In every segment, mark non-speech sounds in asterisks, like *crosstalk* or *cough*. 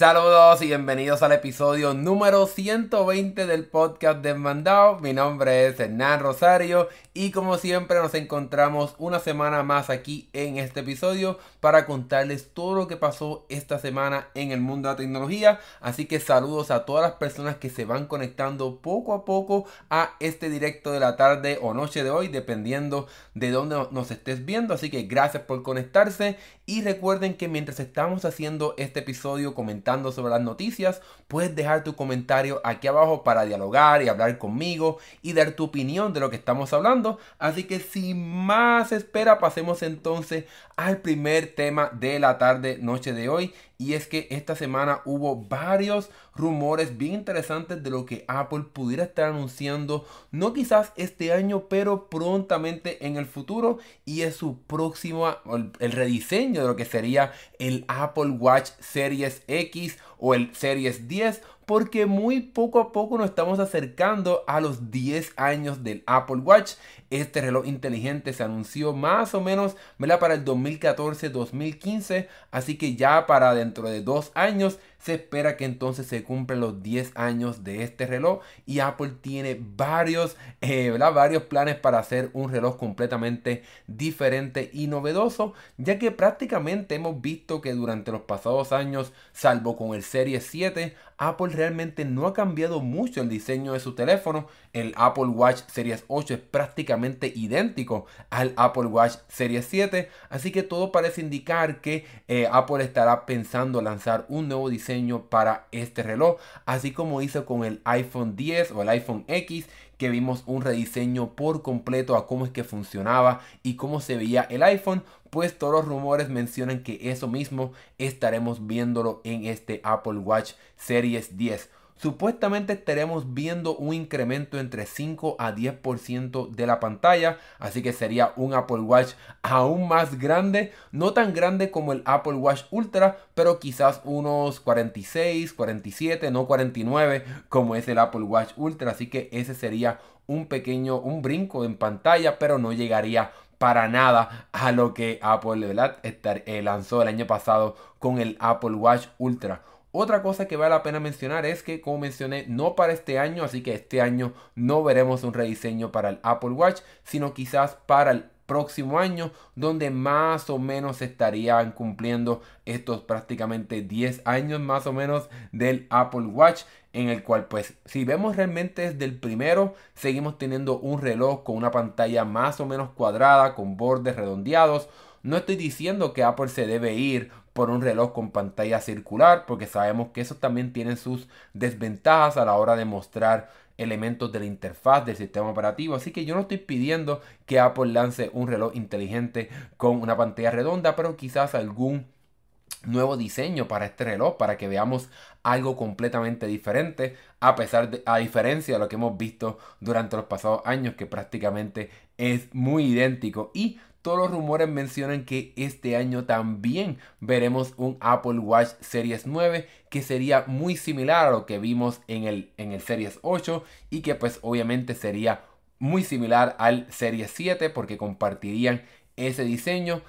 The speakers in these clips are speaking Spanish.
Saludos y bienvenidos al episodio número 120 del podcast Desmandado. Mi nombre es Hernán Rosario y como siempre nos encontramos una semana más aquí en este episodio para contarles todo lo que pasó esta semana en el mundo de la tecnología. Así que saludos a todas las personas que se van conectando poco a poco a este directo de la tarde o noche de hoy, dependiendo de dónde nos estés viendo. Así que gracias por conectarse y recuerden que mientras estamos haciendo este episodio comentando sobre las noticias, puedes dejar tu comentario aquí abajo para dialogar y hablar conmigo y dar tu opinión de lo que estamos hablando. Así que sin más espera, pasemos entonces al primer tema de la tarde noche de hoy y es que esta semana hubo varios rumores bien interesantes de lo que Apple pudiera estar anunciando, no quizás este año, pero prontamente en el futuro. Y es su próximo, el rediseño de lo que sería el Apple Watch Series X o el Series 10 porque muy poco a poco nos estamos acercando a los 10 años del Apple Watch. Este reloj inteligente se anunció más o menos para el 2014-2015, así que ya para dentro de dos años se espera que entonces se cumplan los 10 años de este reloj y Apple tiene varios, eh, varios planes para hacer un reloj completamente diferente y novedoso, ya que prácticamente hemos visto que durante los pasados años, salvo con el Series 7, Apple realmente no ha cambiado mucho el diseño de su teléfono. El Apple Watch Series 8 es prácticamente idéntico al Apple Watch Series 7, así que todo parece indicar que eh, Apple estará pensando lanzar un nuevo diseño para este reloj, así como hizo con el iPhone 10 o el iPhone X, que vimos un rediseño por completo a cómo es que funcionaba y cómo se veía el iPhone, pues todos los rumores mencionan que eso mismo estaremos viéndolo en este Apple Watch Series 10. Supuestamente estaremos viendo un incremento entre 5 a 10% de la pantalla, así que sería un Apple Watch aún más grande, no tan grande como el Apple Watch Ultra, pero quizás unos 46, 47, no 49 como es el Apple Watch Ultra, así que ese sería un pequeño, un brinco en pantalla, pero no llegaría para nada a lo que Apple ¿verdad? Eh, lanzó el año pasado con el Apple Watch Ultra. Otra cosa que vale la pena mencionar es que, como mencioné, no para este año, así que este año no veremos un rediseño para el Apple Watch, sino quizás para el próximo año, donde más o menos estarían cumpliendo estos prácticamente 10 años más o menos del Apple Watch, en el cual pues si vemos realmente desde el primero, seguimos teniendo un reloj con una pantalla más o menos cuadrada, con bordes redondeados. No estoy diciendo que Apple se debe ir por un reloj con pantalla circular, porque sabemos que eso también tiene sus desventajas a la hora de mostrar elementos de la interfaz del sistema operativo. Así que yo no estoy pidiendo que Apple lance un reloj inteligente con una pantalla redonda, pero quizás algún nuevo diseño para este reloj para que veamos algo completamente diferente a pesar de a diferencia de lo que hemos visto durante los pasados años que prácticamente es muy idéntico y todos los rumores mencionan que este año también veremos un Apple Watch Series 9 que sería muy similar a lo que vimos en el, en el Series 8 y que pues obviamente sería muy similar al Series 7 porque compartirían ese diseño.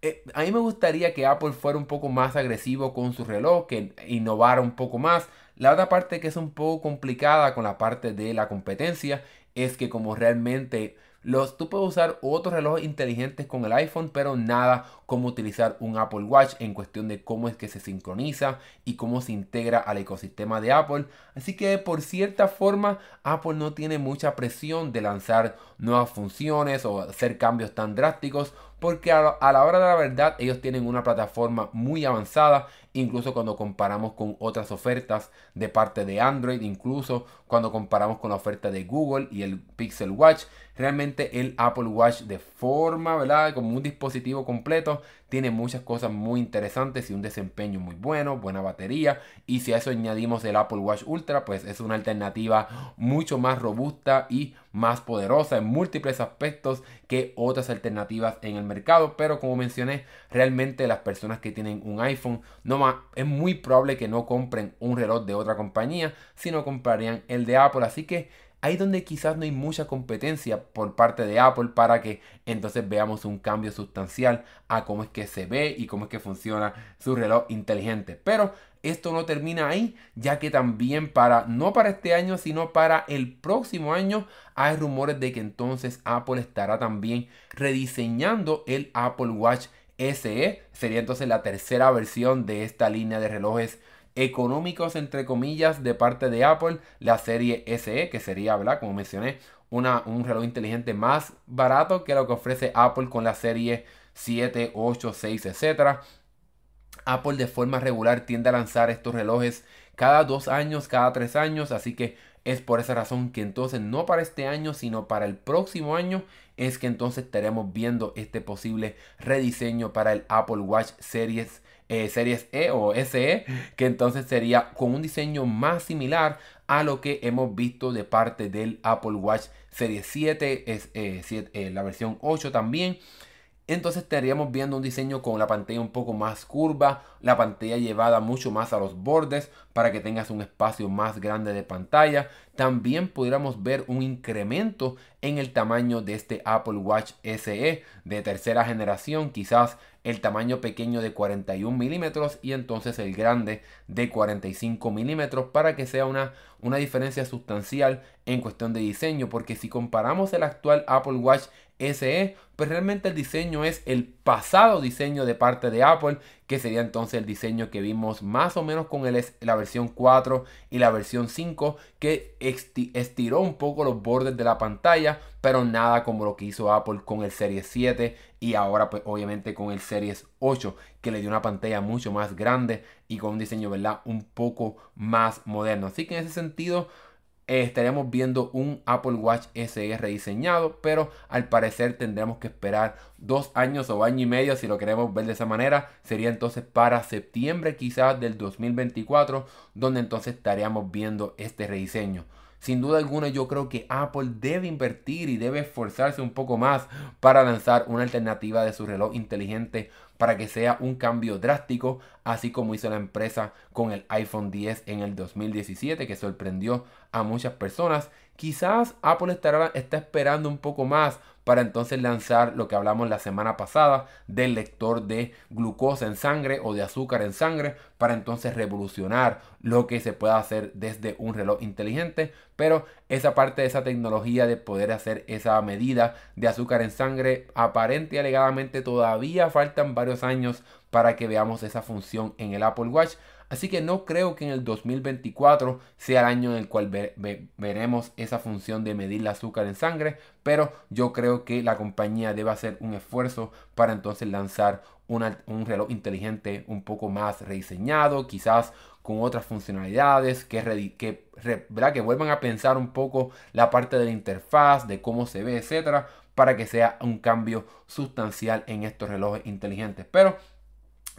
Eh, a mí me gustaría que Apple fuera un poco más agresivo con su reloj, que innovara un poco más. La otra parte que es un poco complicada con la parte de la competencia es que como realmente los, tú puedes usar otros relojes inteligentes con el iPhone, pero nada como utilizar un Apple Watch en cuestión de cómo es que se sincroniza y cómo se integra al ecosistema de Apple. Así que por cierta forma Apple no tiene mucha presión de lanzar nuevas funciones o hacer cambios tan drásticos porque a, la hora de la verdad ellos tienen una plataforma muy avanzada, incluso cuando comparamos con otras ofertas de parte de Android, incluso cuando comparamos con la oferta de Google y el Pixel Watch, realmente el Apple Watch de forma, ¿verdad? Como un dispositivo completo, tiene muchas cosas muy interesantes y un desempeño muy bueno, buena batería. Y si a eso añadimos el Apple Watch Ultra, pues es una alternativa mucho más robusta y más poderosa en múltiples aspectos que otras alternativas en el mercado. Pero como mencioné, realmente las personas que tienen un iPhone, no es muy probable que no compren un reloj de otra compañía, sino comprarían el de Apple. Así que ahí donde quizás no hay mucha competencia por parte de Apple para que entonces veamos un cambio sustancial a cómo es que se ve y cómo es que funciona su reloj inteligente. Pero esto no termina ahí, ya que también para, no para este año, sino para el próximo año, hay rumores de que entonces Apple estará también rediseñando el Apple Watch SE. Sería entonces la tercera versión de esta línea de relojes económicos, entre comillas, de parte de Apple, la serie SE, que sería, ¿verdad? Como mencioné, una, un reloj inteligente más barato que lo que ofrece Apple con la serie 7, 8, 6, etc. Apple de forma regular tiende a lanzar estos relojes cada dos años, cada tres años, así que es por esa razón que entonces no para este año, sino para el próximo año es que entonces estaremos viendo este posible rediseño para el Apple Watch Series eh, Series E o SE, que entonces sería con un diseño más similar a lo que hemos visto de parte del Apple Watch Series 7, es, eh, eh, la versión 8 también. Entonces estaríamos viendo un diseño con la pantalla un poco más curva, la pantalla llevada mucho más a los bordes para que tengas un espacio más grande de pantalla. También pudiéramos ver un incremento en el tamaño de este Apple Watch SE de tercera generación, quizás el tamaño pequeño de 41 milímetros y entonces el grande de 45 milímetros para que sea una, una diferencia sustancial en cuestión de diseño porque si comparamos el actual Apple Watch SE, pues realmente el diseño es el pasado diseño de parte de Apple, que sería entonces el diseño que vimos más o menos con el, la versión 4 y la versión 5, que estiró un poco los bordes de la pantalla, pero nada como lo que hizo Apple con el Series 7 y ahora pues obviamente con el Series 8, que le dio una pantalla mucho más grande y con un diseño, ¿verdad? Un poco más moderno. Así que en ese sentido eh, estaríamos viendo un Apple Watch SE rediseñado, pero al parecer tendremos que esperar dos años o año y medio si lo queremos ver de esa manera. Sería entonces para septiembre quizás del 2024, donde entonces estaríamos viendo este rediseño. Sin duda alguna yo creo que Apple debe invertir y debe esforzarse un poco más para lanzar una alternativa de su reloj inteligente para que sea un cambio drástico, así como hizo la empresa con el iPhone 10 en el 2017 que sorprendió a muchas personas. Quizás Apple estará, está esperando un poco más para entonces lanzar lo que hablamos la semana pasada del lector de glucosa en sangre o de azúcar en sangre para entonces revolucionar lo que se pueda hacer desde un reloj inteligente pero esa parte de esa tecnología de poder hacer esa medida de azúcar en sangre aparente y alegadamente todavía faltan varios años para que veamos esa función en el Apple Watch Así que no creo que en el 2024 sea el año en el cual veremos esa función de medir el azúcar en sangre, pero yo creo que la compañía debe hacer un esfuerzo para entonces lanzar un reloj inteligente un poco más rediseñado, quizás con otras funcionalidades, que, que, que vuelvan a pensar un poco la parte de la interfaz, de cómo se ve, etcétera, para que sea un cambio sustancial en estos relojes inteligentes. Pero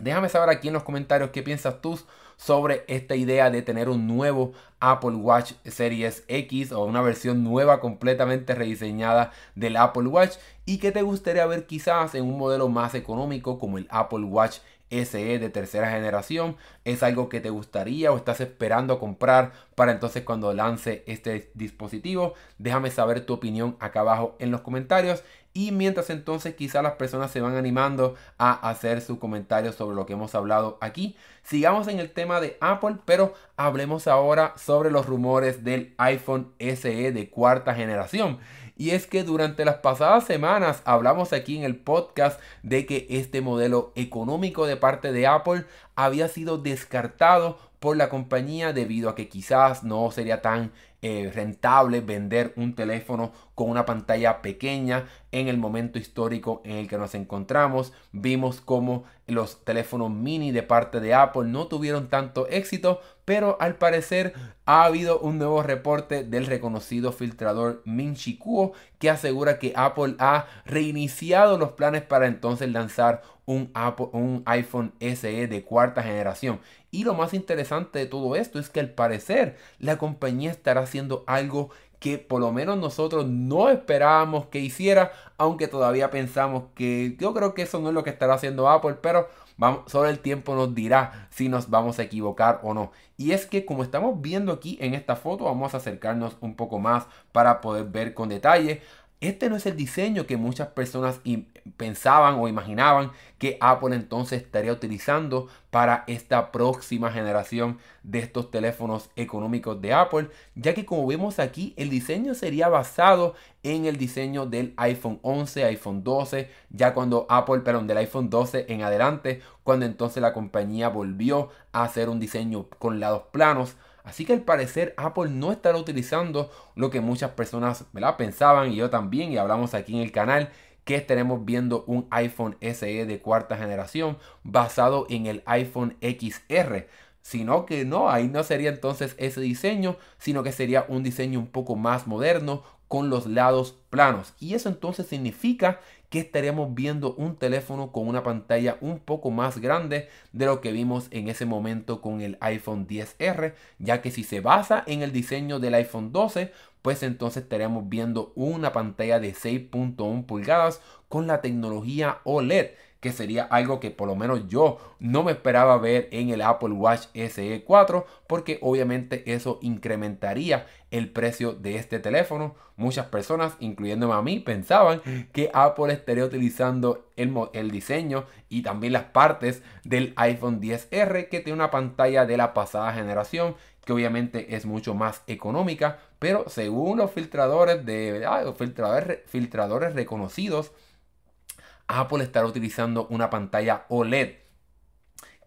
Déjame saber aquí en los comentarios qué piensas tú sobre esta idea de tener un nuevo Apple Watch Series X o una versión nueva completamente rediseñada del Apple Watch y qué te gustaría ver quizás en un modelo más económico como el Apple Watch SE de tercera generación. ¿Es algo que te gustaría o estás esperando comprar para entonces cuando lance este dispositivo? Déjame saber tu opinión acá abajo en los comentarios y mientras entonces quizás las personas se van animando a hacer sus comentarios sobre lo que hemos hablado aquí. Sigamos en el tema de Apple, pero hablemos ahora sobre los rumores del iPhone SE de cuarta generación. Y es que durante las pasadas semanas hablamos aquí en el podcast de que este modelo económico de parte de Apple había sido descartado por la compañía debido a que quizás no sería tan eh, rentable vender un teléfono con una pantalla pequeña en el momento histórico en el que nos encontramos. Vimos como los teléfonos mini de parte de Apple no tuvieron tanto éxito, pero al parecer ha habido un nuevo reporte del reconocido filtrador Min Kuo que asegura que Apple ha reiniciado los planes para entonces lanzar un, un iPhone SE de cuarta generación. Y lo más interesante de todo esto es que al parecer la compañía estará haciendo algo que por lo menos nosotros no esperábamos que hiciera, aunque todavía pensamos que yo creo que eso no es lo que estará haciendo Apple, pero vamos, solo el tiempo nos dirá si nos vamos a equivocar o no. Y es que como estamos viendo aquí en esta foto, vamos a acercarnos un poco más para poder ver con detalle. Este no es el diseño que muchas personas pensaban o imaginaban que Apple entonces estaría utilizando para esta próxima generación de estos teléfonos económicos de Apple, ya que como vemos aquí el diseño sería basado en el diseño del iPhone 11, iPhone 12, ya cuando Apple, perdón, del iPhone 12 en adelante, cuando entonces la compañía volvió a hacer un diseño con lados planos. Así que al parecer Apple no estará utilizando lo que muchas personas pensaban y yo también y hablamos aquí en el canal que estaremos viendo un iPhone SE de cuarta generación basado en el iPhone XR. Sino que no, ahí no sería entonces ese diseño, sino que sería un diseño un poco más moderno con los lados planos. Y eso entonces significa que estaríamos viendo un teléfono con una pantalla un poco más grande de lo que vimos en ese momento con el iPhone 10R, ya que si se basa en el diseño del iPhone 12, pues entonces estaríamos viendo una pantalla de 6.1 pulgadas con la tecnología OLED que sería algo que por lo menos yo no me esperaba ver en el Apple Watch SE 4 porque obviamente eso incrementaría el precio de este teléfono. Muchas personas, incluyéndome a mí, pensaban que Apple estaría utilizando el, diseño y también las partes del iPhone 10R que tiene una pantalla de la pasada generación que obviamente es mucho más económica, pero según los filtradores de filtradores, filtradores reconocidos, Apple estará utilizando una pantalla OLED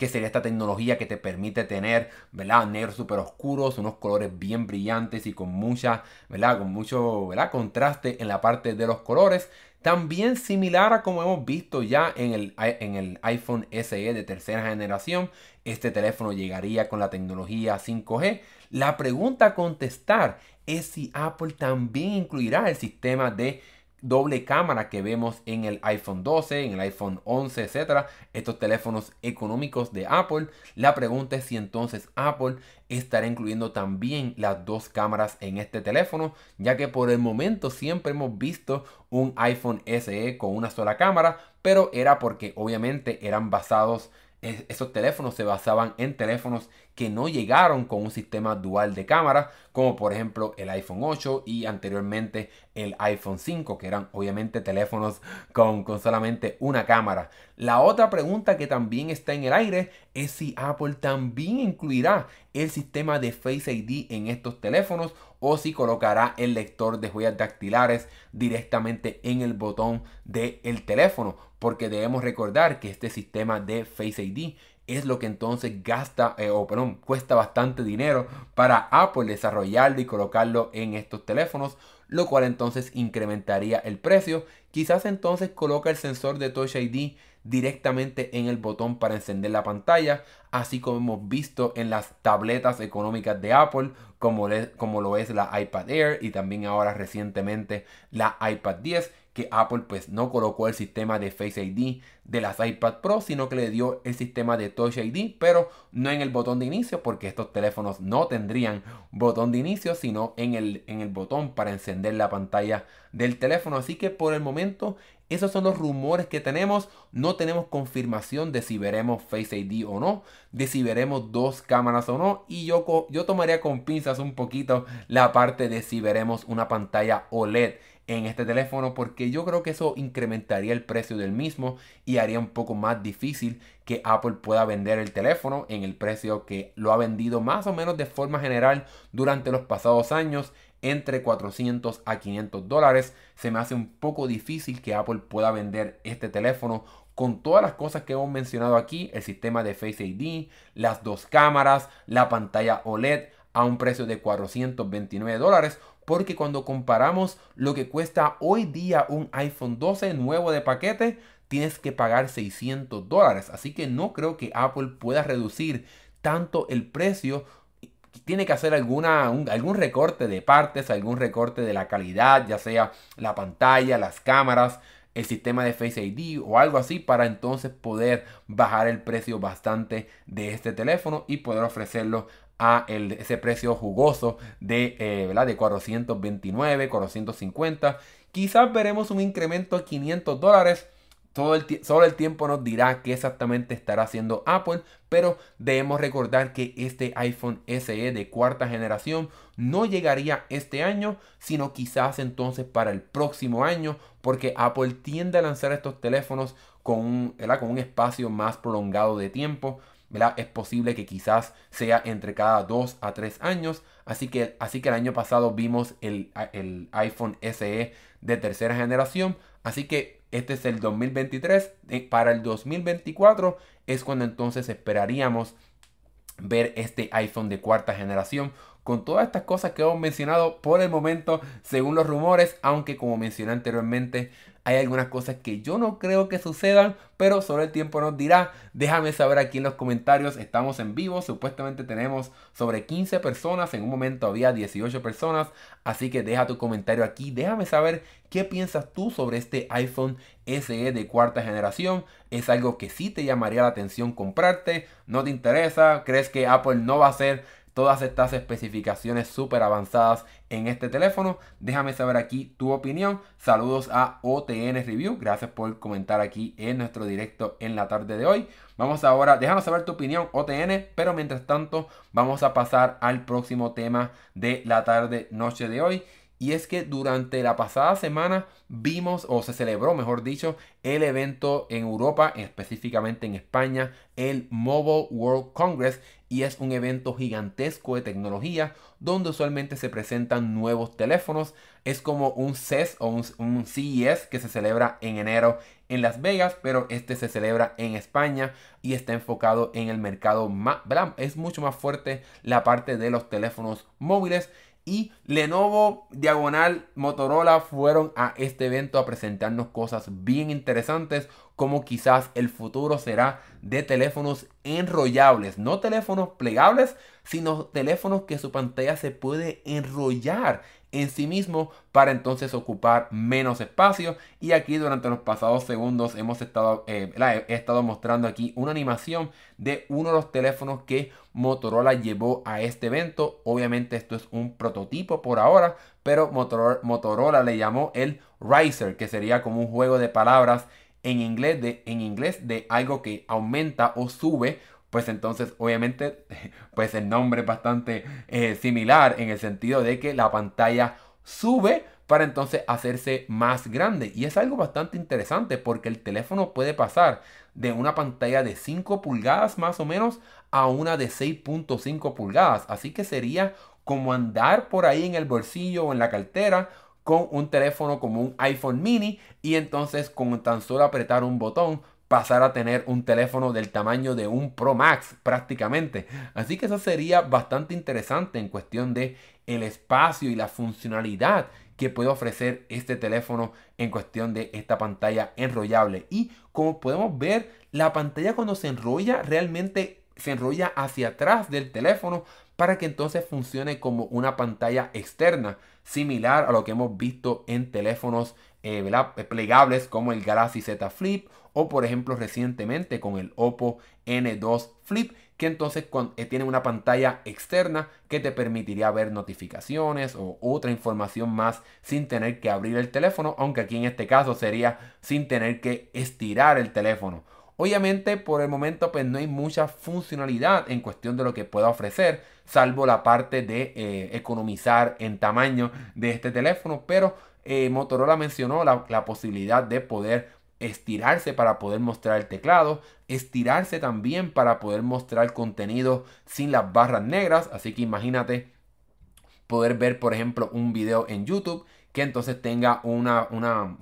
que sería esta tecnología que te permite tener, ¿verdad? Negros súper oscuros, unos colores bien brillantes y con mucha, ¿verdad? Con mucho, ¿verdad? Contraste en la parte de los colores. También similar a como hemos visto ya en el, en el iPhone SE de tercera generación, este teléfono llegaría con la tecnología 5G. La pregunta a contestar es si Apple también incluirá el sistema de doble cámara que vemos en el iPhone 12, en el iPhone 11, etcétera, estos teléfonos económicos de Apple. La pregunta es si entonces Apple estará incluyendo también las dos cámaras en este teléfono, ya que por el momento siempre hemos visto un iPhone SE con una sola cámara, pero era porque obviamente eran basados esos teléfonos se basaban en teléfonos que no llegaron con un sistema dual de cámara, como por ejemplo el iPhone 8 y anteriormente el iPhone 5, que eran obviamente teléfonos con, con, solamente una cámara. La otra pregunta que también está en el aire es si Apple también incluirá el sistema de Face ID en estos teléfonos o si colocará el lector de huellas dactilares directamente en el botón del teléfono porque debemos recordar que este sistema de Face ID es lo que entonces gasta eh, o perdón, cuesta bastante dinero para Apple desarrollarlo y colocarlo en estos teléfonos, lo cual entonces incrementaría el precio. Quizás entonces coloca el sensor de Touch ID directamente en el botón para encender la pantalla, así como hemos visto en las tabletas económicas de Apple, como, como lo es la iPad Air y también ahora recientemente la iPad 10 que Apple pues no colocó el sistema de Face ID de las iPad Pro, sino que le dio el sistema de Touch ID, pero no en el botón de inicio, porque estos teléfonos no tendrían botón de inicio, sino en el, en el botón para encender la pantalla del teléfono. Así que por el momento esos son los rumores que tenemos. No tenemos confirmación de si veremos Face ID o no, de si veremos dos cámaras o no. Y yo, yo tomaría con pinzas un poquito la parte de si veremos una pantalla OLED en este teléfono porque yo creo que eso incrementaría el precio del mismo y haría un poco más difícil que Apple pueda vender el teléfono en el precio que lo ha vendido más o menos de forma general durante los pasados años entre 400 a 500 dólares. Se me hace un poco difícil que Apple pueda vender este teléfono con todas las cosas que hemos mencionado aquí, el sistema de Face ID, las dos cámaras, la pantalla OLED a un precio de 429 dólares porque cuando comparamos lo que cuesta hoy día un iPhone 12 nuevo de paquete, tienes que pagar 600 dólares. Así que no creo que Apple pueda reducir tanto el precio. Tiene que hacer alguna, algún recorte de partes, algún recorte de la calidad, ya sea la pantalla, las cámaras, el sistema de Face ID o algo así para entonces poder bajar el precio bastante de este teléfono y poder ofrecerlo a ese precio jugoso de, eh, ¿verdad? de 429, 450. Quizás veremos un incremento a 500 dólares, todo el solo el tiempo nos dirá qué exactamente estará haciendo Apple, pero debemos recordar que este iPhone SE de cuarta generación no llegaría este año, sino quizás entonces para el próximo año, porque Apple tiende a lanzar estos teléfonos con un, con un espacio más prolongado de tiempo. Es posible que quizás sea entre cada 2 a 3 años. Así que, así que el año pasado vimos el, el iPhone SE de tercera generación. Así que este es el 2023. Eh, para el 2024 es cuando entonces esperaríamos ver este iPhone de cuarta generación con todas estas cosas que hemos mencionado por el momento según los rumores, aunque como mencioné anteriormente hay algunas cosas que yo no creo que sucedan, pero solo el tiempo nos dirá. Déjame saber aquí en los comentarios. Estamos en vivo. Supuestamente tenemos sobre 15 personas. En un momento había 18 personas. Así que deja tu comentario aquí. Déjame saber qué piensas tú sobre este iPhone SE de cuarta generación. ¿Es algo que sí te llamaría la atención comprarte? ¿No te interesa? ¿Crees que Apple no va a ser todas estas especificaciones súper avanzadas en este teléfono. Déjame saber aquí tu opinión. Saludos a OTN Review. Gracias por comentar aquí en nuestro directo en la tarde de hoy. Vamos ahora, déjanos saber tu opinión OTN, pero mientras tanto vamos a pasar al próximo tema de la tarde noche de hoy y es que durante la pasada semana vimos, o se celebró, mejor dicho, el evento en Europa, específicamente en España, el Mobile World Congress. Y es un evento gigantesco de tecnología donde usualmente se presentan nuevos teléfonos. Es como un CES o un, CES que se celebra en enero en Las Vegas, pero este se celebra en España y está enfocado en el mercado más, Es mucho más fuerte la parte de los teléfonos móviles y Lenovo, Diagonal, Motorola fueron a este evento a presentarnos cosas bien interesantes como quizás el futuro será de teléfonos enrollables, no teléfonos plegables, sino teléfonos que su pantalla se puede enrollar en sí mismo para entonces ocupar menos espacio. Y aquí durante los pasados segundos hemos estado, eh, he estado mostrando aquí una animación de uno de los teléfonos que Motorola llevó a este evento. Obviamente esto es un prototipo por ahora, pero Motorola, Motorola le llamó el Riser, que sería como un juego de palabras en inglés de, en inglés de algo que aumenta o sube pues entonces obviamente *laughs* pues el nombre es bastante eh, similar en el sentido de que la pantalla sube para entonces hacerse más grande. Y es algo bastante interesante porque el teléfono puede pasar de una pantalla de 5 pulgadas más o menos a una de 6.5 pulgadas. Así que sería como andar por ahí en el bolsillo o en la cartera con un teléfono como un iPhone mini y entonces con tan solo apretar un botón pasar a tener un teléfono del tamaño de un Pro Max prácticamente. Así que eso sería bastante interesante en cuestión de el espacio y la funcionalidad que puede ofrecer este teléfono en cuestión de esta pantalla enrollable. Y como podemos ver, la pantalla cuando se enrolla realmente se enrolla hacia atrás del teléfono para que entonces funcione como una pantalla externa, similar a lo que hemos visto en teléfonos eh, plegables como el Galaxy Z Flip o por ejemplo recientemente con el Oppo N2 Flip que entonces eh, tiene una pantalla externa que te permitiría ver notificaciones o otra información más sin tener que abrir el teléfono, aunque aquí en este caso sería sin tener que estirar el teléfono. Obviamente por el momento pues no hay mucha funcionalidad en cuestión de lo que pueda ofrecer, salvo la parte de eh, economizar en tamaño de este teléfono, pero eh, Motorola mencionó la, posibilidad de poder estirarse para poder mostrar el teclado, estirarse también para poder mostrar contenido sin las barras negras, así que imagínate poder ver por ejemplo un video en YouTube que entonces tenga una, una,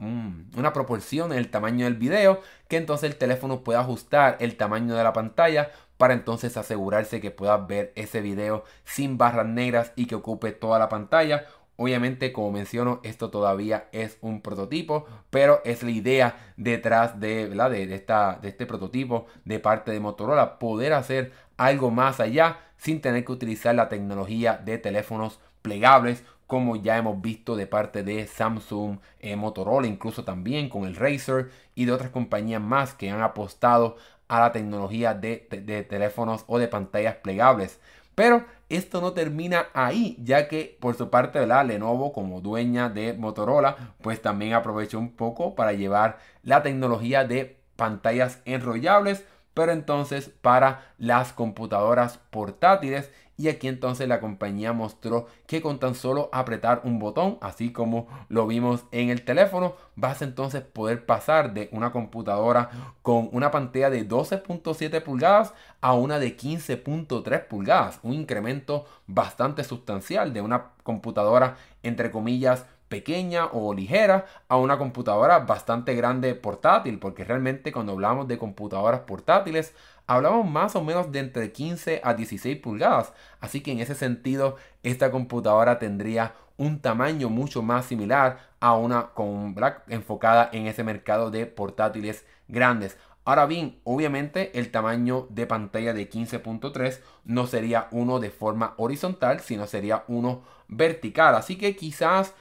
una proporción en el tamaño del video, que entonces el teléfono pueda ajustar el tamaño de la pantalla para entonces asegurarse que puedas ver ese video sin barras negras y que ocupe toda la pantalla Obviamente, como menciono, esto todavía es un prototipo, pero es la idea detrás de, de, esta, de este prototipo de parte de Motorola, poder hacer algo más allá sin tener que utilizar la tecnología de teléfonos plegables como ya hemos visto de parte de Samsung, eh, Motorola, incluso también con el Razer y de otras compañías más que han apostado a la tecnología de teléfonos o de pantallas plegables. Pero esto no termina ahí, ya que por su parte la Lenovo como dueña de Motorola, pues también aprovechó un poco para llevar la tecnología de pantallas enrollables, pero entonces para las computadoras portátiles y aquí entonces la compañía mostró que con tan solo apretar un botón, así como lo vimos en el teléfono, vas entonces poder pasar de una computadora con una pantalla de 12.7 pulgadas a una de 15.3 pulgadas. Un incremento bastante sustancial de una computadora entre comillas pequeña o ligera a una computadora bastante grande portátil, porque realmente cuando hablamos de computadoras portátiles hablamos más o menos de entre 15 a 16 pulgadas, así que en ese sentido esta computadora tendría un tamaño mucho más similar a una con enfocada en ese mercado de portátiles grandes. Ahora bien, obviamente el tamaño de pantalla de 15.3 no sería uno de forma horizontal, sino sería uno vertical. Así que quizás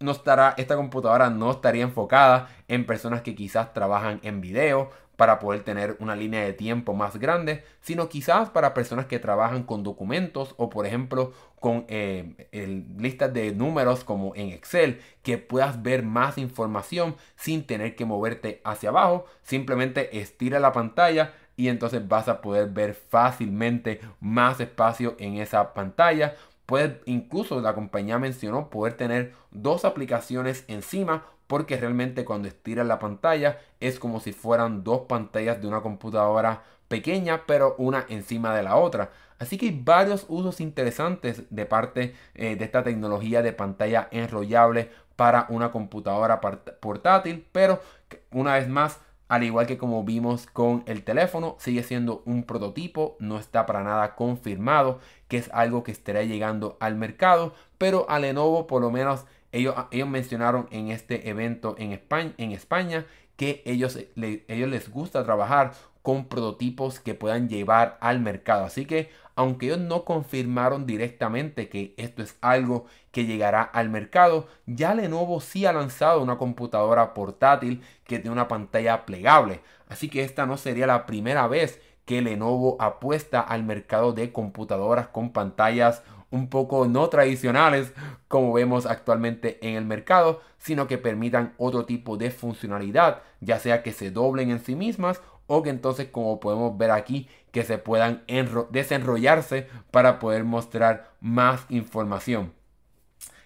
no estará, esta computadora no estaría enfocada en personas que quizás trabajan en video para poder tener una línea de tiempo más grande, sino quizás para personas que trabajan con documentos o por ejemplo con eh, listas de números como en Excel, que puedas ver más información sin tener que moverte hacia abajo, simplemente estira la pantalla y entonces vas a poder ver fácilmente más espacio en esa pantalla. Puede, incluso la compañía mencionó poder tener dos aplicaciones encima porque realmente cuando estiras la pantalla es como si fueran dos pantallas de una computadora pequeña pero una encima de la otra. Así que hay varios usos interesantes de parte eh, de esta tecnología de pantalla enrollable para una computadora portátil, pero una vez más al igual que como vimos con el teléfono, sigue siendo un prototipo, no está para nada confirmado que es algo que estará llegando al mercado, pero a Lenovo por lo menos ellos, ellos mencionaron en este evento en España, en España que ellos, ellos les gusta trabajar con prototipos que puedan llevar al mercado. Así que aunque ellos no confirmaron directamente que esto es algo que llegará al mercado, ya Lenovo sí ha lanzado una computadora portátil que tiene una pantalla plegable. Así que esta no sería la primera vez que Lenovo apuesta al mercado de computadoras con pantallas un poco no tradicionales como vemos actualmente en el mercado, sino que permitan otro tipo de funcionalidad, ya sea que se doblen en sí mismas o que entonces como podemos ver aquí que se puedan desenrollarse para poder mostrar más información.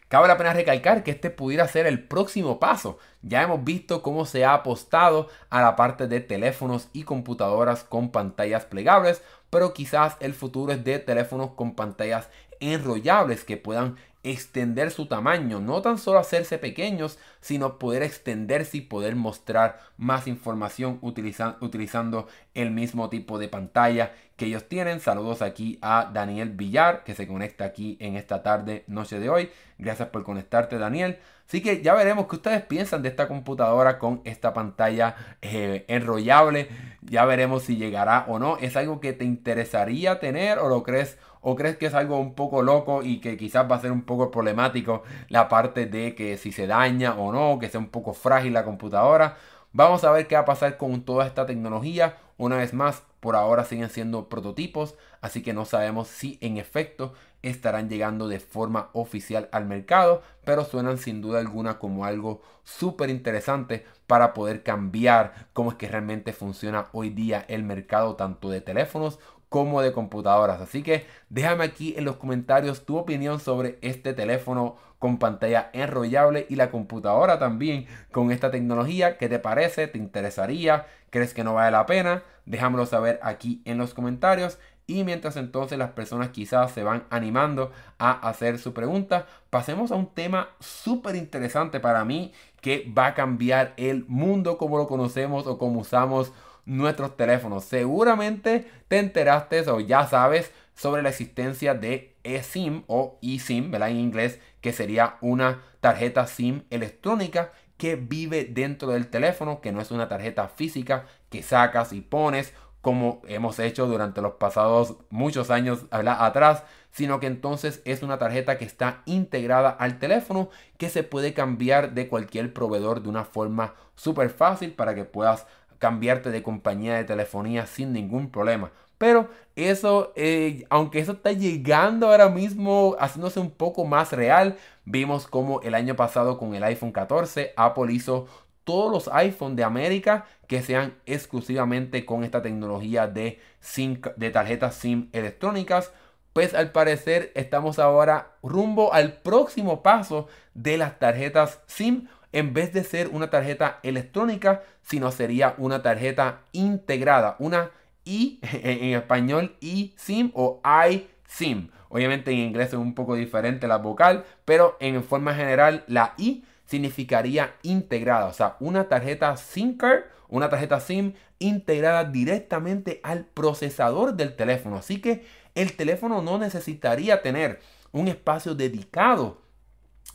Cabe la pena recalcar que este pudiera ser el próximo paso. Ya hemos visto cómo se ha apostado a la parte de teléfonos y computadoras con pantallas plegables, pero quizás el futuro es de teléfonos con pantallas enrollables que puedan extender su tamaño, no tan solo hacerse pequeños, sino poder extenderse y poder mostrar más información utilizando el mismo tipo de pantalla que ellos tienen. Saludos aquí a Daniel Villar, que se conecta aquí en esta tarde, noche de hoy. Gracias por conectarte, Daniel. Así que ya veremos qué ustedes piensan de esta computadora con esta pantalla eh, enrollable. Ya veremos si llegará o no. ¿Es algo que te interesaría tener o lo crees ¿O crees que es algo un poco loco y que quizás va a ser un poco problemático la parte de que si se daña o no, que sea un poco frágil la computadora? Vamos a ver qué va a pasar con toda esta tecnología. Una vez más, por ahora siguen siendo prototipos, así que no sabemos si en efecto estarán llegando de forma oficial al mercado, pero suenan sin duda alguna como algo súper interesante para poder cambiar cómo es que realmente funciona hoy día el mercado tanto de teléfonos como de computadoras. Así que déjame aquí en los comentarios tu opinión sobre este teléfono con pantalla enrollable y la computadora también con esta tecnología. ¿Qué te parece? ¿Te interesaría? ¿Crees que no vale la pena? Déjamelo saber aquí en los comentarios. Y mientras entonces las personas quizás se van animando a hacer su pregunta, pasemos a un tema súper interesante para mí que va a cambiar el mundo como lo conocemos o como usamos nuestros teléfonos. Seguramente te enteraste o ya sabes sobre la existencia de eSIM o eSIM, ¿verdad? En inglés, que sería una tarjeta SIM electrónica que vive dentro del teléfono, que no es una tarjeta física que sacas y pones como hemos hecho durante los pasados muchos años atrás, sino que entonces es una tarjeta que está integrada al teléfono que se puede cambiar de cualquier proveedor de una forma súper fácil para que puedas cambiarte de compañía de telefonía sin ningún problema. Pero eso, eh, aunque eso está llegando ahora mismo, haciéndose un poco más real, vimos como el año pasado con el iPhone 14, Apple hizo todos los iPhones de América que sean exclusivamente con esta tecnología de, SIM, de tarjetas SIM electrónicas. Pues al parecer estamos ahora rumbo al próximo paso de las tarjetas SIM. En vez de ser una tarjeta electrónica, sino sería una tarjeta integrada, una I *laughs* en español eSIM o iSIM. Obviamente en inglés es un poco diferente la vocal, pero en forma general la I significaría integrada, o sea, una tarjeta SIM card, una tarjeta SIM integrada directamente al procesador del teléfono. Así que el teléfono no necesitaría tener un espacio dedicado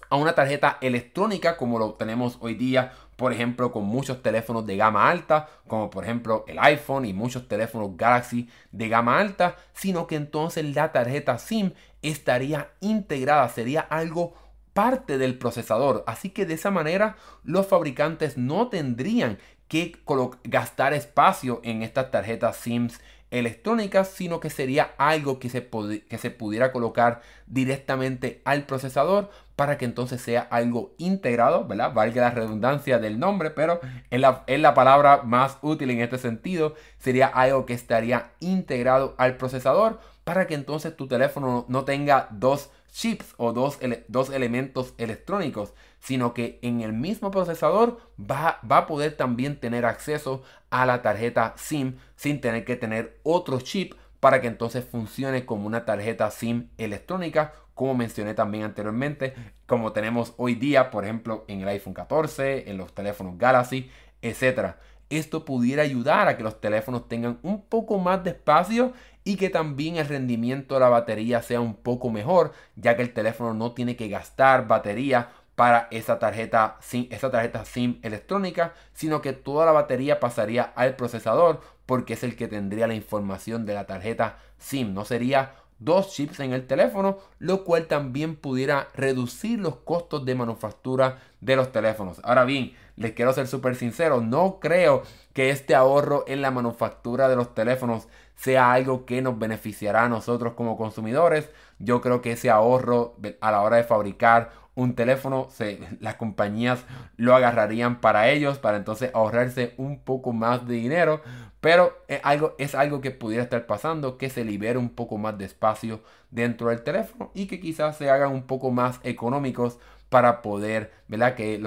a una tarjeta electrónica como lo tenemos hoy día, por ejemplo, con muchos teléfonos de gama alta, como por ejemplo el iPhone y muchos teléfonos Galaxy de gama alta, sino que entonces la tarjeta SIM estaría integrada, sería algo parte del procesador. Así que de esa manera los fabricantes no tendrían que gastar espacio en estas tarjetas SIMs electrónicas, sino que sería algo que se, que se pudiera colocar directamente al procesador para que entonces sea algo integrado, ¿verdad? Valga la redundancia del nombre, pero es la, es la palabra más útil en este sentido. Sería algo que estaría integrado al procesador para que entonces tu teléfono no tenga dos chips o dos, dos elementos electrónicos, sino que en el mismo procesador va, va, a poder también tener acceso a la tarjeta SIM sin tener que tener otro chip para que entonces funcione como una tarjeta SIM electrónica, como mencioné también anteriormente, como tenemos hoy día, por ejemplo, en el iPhone 14, en los teléfonos Galaxy, etc. Esto pudiera ayudar a que los teléfonos tengan un poco más de espacio y que también el rendimiento de la batería sea un poco mejor, ya que el teléfono no tiene que gastar batería para esa tarjeta SIM, esa tarjeta SIM electrónica, sino que toda la batería pasaría al procesador porque es el que tendría la información de la tarjeta SIM. No sería dos chips en el teléfono, lo cual también pudiera reducir los costos de manufactura de los teléfonos. Ahora bien, les quiero ser súper sincero, no creo que este ahorro en la manufactura de los teléfonos sea algo que nos beneficiará a nosotros como consumidores. Yo creo que ese ahorro a la hora de fabricar un teléfono, *laughs* las compañías lo agarrarían para ellos, para entonces ahorrarse un poco más de dinero. Pero es algo, es algo que pudiera estar pasando, que se libere un poco más de espacio dentro del teléfono y que quizás se hagan un poco más económicos para poder, ¿verdad? Que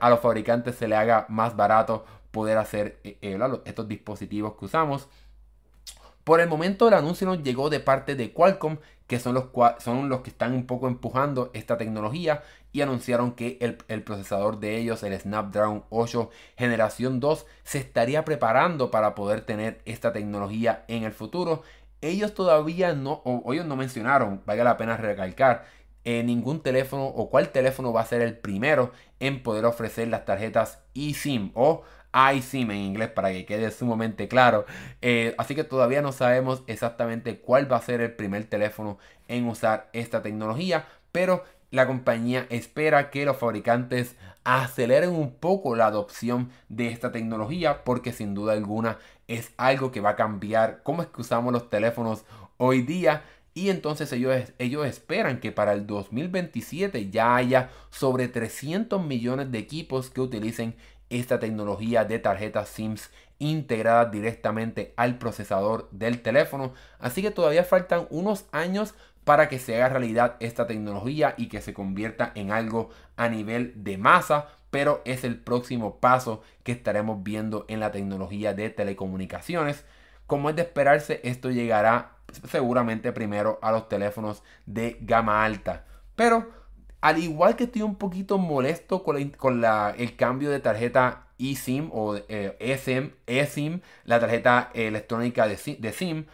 a los fabricantes se le haga más barato poder hacer eh, eh, estos dispositivos que usamos. Por el momento el anuncio nos llegó de parte de Qualcomm, que son los, son los que están un poco empujando esta tecnología y anunciaron que el, el, procesador de ellos, el Snapdragon 8 generación 2, se estaría preparando para poder tener esta tecnología en el futuro. Ellos todavía no, o ellos no mencionaron, vale la pena recalcar, eh, ningún teléfono o cuál teléfono va a ser el primero en poder ofrecer las tarjetas eSIM o iSIM en inglés para que quede sumamente claro. Eh, así que todavía no sabemos exactamente cuál va a ser el primer teléfono en usar esta tecnología, pero la compañía espera que los fabricantes aceleren un poco la adopción de esta tecnología porque sin duda alguna es algo que va a cambiar cómo es que usamos los teléfonos hoy día y entonces ellos, ellos esperan que para el 2027 ya haya sobre 300 millones de equipos que utilicen esta tecnología de tarjetas SIMS integrada directamente al procesador del teléfono. Así que todavía faltan unos años para que se haga realidad esta tecnología y que se convierta en algo a nivel de masa, pero es el próximo paso que estaremos viendo en la tecnología de telecomunicaciones. Como es de esperarse, esto llegará seguramente primero a los teléfonos de gama alta. Pero al igual que estoy un poquito molesto con, el cambio de tarjeta eSIM o eh, eSIM, eSIM, la tarjeta electrónica de, de SIM,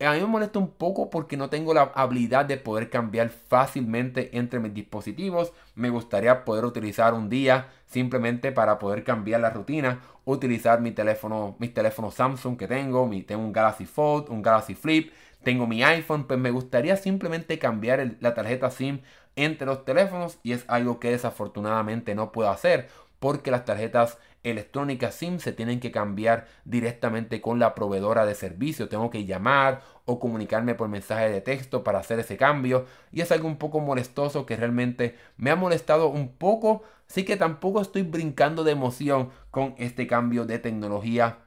a mí me molesta un poco porque no tengo la habilidad de poder cambiar fácilmente entre mis dispositivos. Me gustaría poder utilizar un día simplemente para poder cambiar la rutina. Utilizar mi teléfono, mis teléfonos Samsung que tengo. Mi, tengo un Galaxy Fold, un Galaxy Flip. Tengo mi iPhone. Pues me gustaría simplemente cambiar la tarjeta SIM entre los teléfonos y es algo que desafortunadamente no puedo hacer porque las tarjetas electrónicas SIM se tienen que cambiar directamente con la proveedora de servicio. Tengo que llamar o comunicarme por mensaje de texto para hacer ese cambio. Y es algo un poco molestoso que realmente me ha molestado un poco. Así que tampoco estoy brincando de emoción con este cambio de tecnología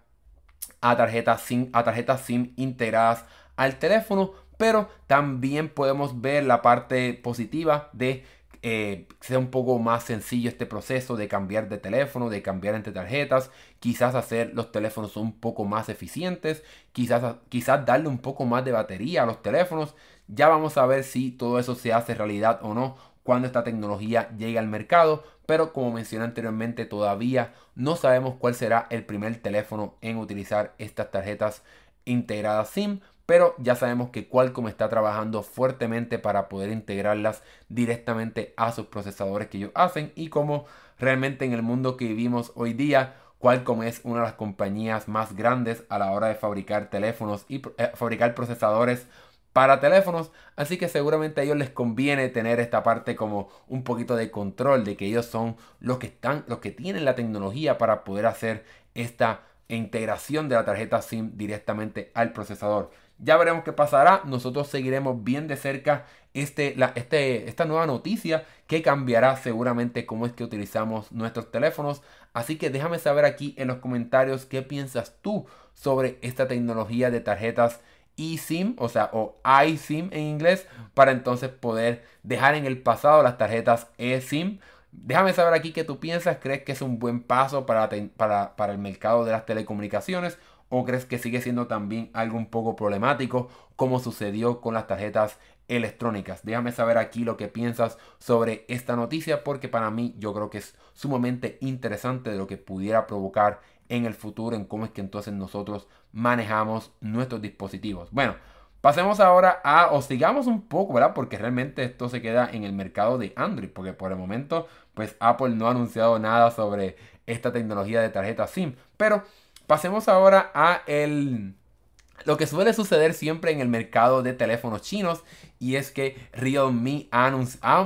a tarjetas SIM, a tarjetas SIM integradas al teléfono. Pero también podemos ver la parte positiva de eh, sea un poco más sencillo este proceso de cambiar de teléfono, de cambiar entre tarjetas, quizás hacer los teléfonos un poco más eficientes, quizás, quizás darle un poco más de batería a los teléfonos. Ya vamos a ver si todo eso se hace realidad o no cuando esta tecnología llegue al mercado, pero como mencioné anteriormente todavía no sabemos cuál será el primer teléfono en utilizar estas tarjetas integradas SIM, pero ya sabemos que Qualcomm está trabajando fuertemente para poder integrarlas directamente a sus procesadores que ellos hacen y como realmente en el mundo que vivimos hoy día Qualcomm es una de las compañías más grandes a la hora de fabricar teléfonos y eh, fabricar procesadores para teléfonos, así que seguramente a ellos les conviene tener esta parte como un poquito de control de que ellos son los que están, los que tienen la tecnología para poder hacer esta integración de la tarjeta SIM directamente al procesador. Ya veremos qué pasará. Nosotros seguiremos bien de cerca este, este, esta nueva noticia que cambiará seguramente cómo es que utilizamos nuestros teléfonos. Así que déjame saber aquí en los comentarios qué piensas tú sobre esta tecnología de tarjetas eSIM, o sea, o iSIM en inglés, para entonces poder dejar en el pasado las tarjetas eSIM. Déjame saber aquí qué tú piensas. ¿Crees que es un buen paso para el mercado de las telecomunicaciones? ¿O crees que sigue siendo también algo un poco problemático como sucedió con las tarjetas electrónicas? Déjame saber aquí lo que piensas sobre esta noticia porque para mí yo creo que es sumamente interesante de lo que pudiera provocar en el futuro en cómo es que entonces nosotros manejamos nuestros dispositivos. Bueno, pasemos ahora a, o sigamos un poco, ¿verdad? Porque realmente esto se queda en el mercado de Android, porque por el momento, pues Apple no ha anunciado nada sobre esta tecnología de tarjeta SIM, pero Pasemos ahora a el, lo que suele suceder siempre en el mercado de teléfonos chinos y es que Realme ha,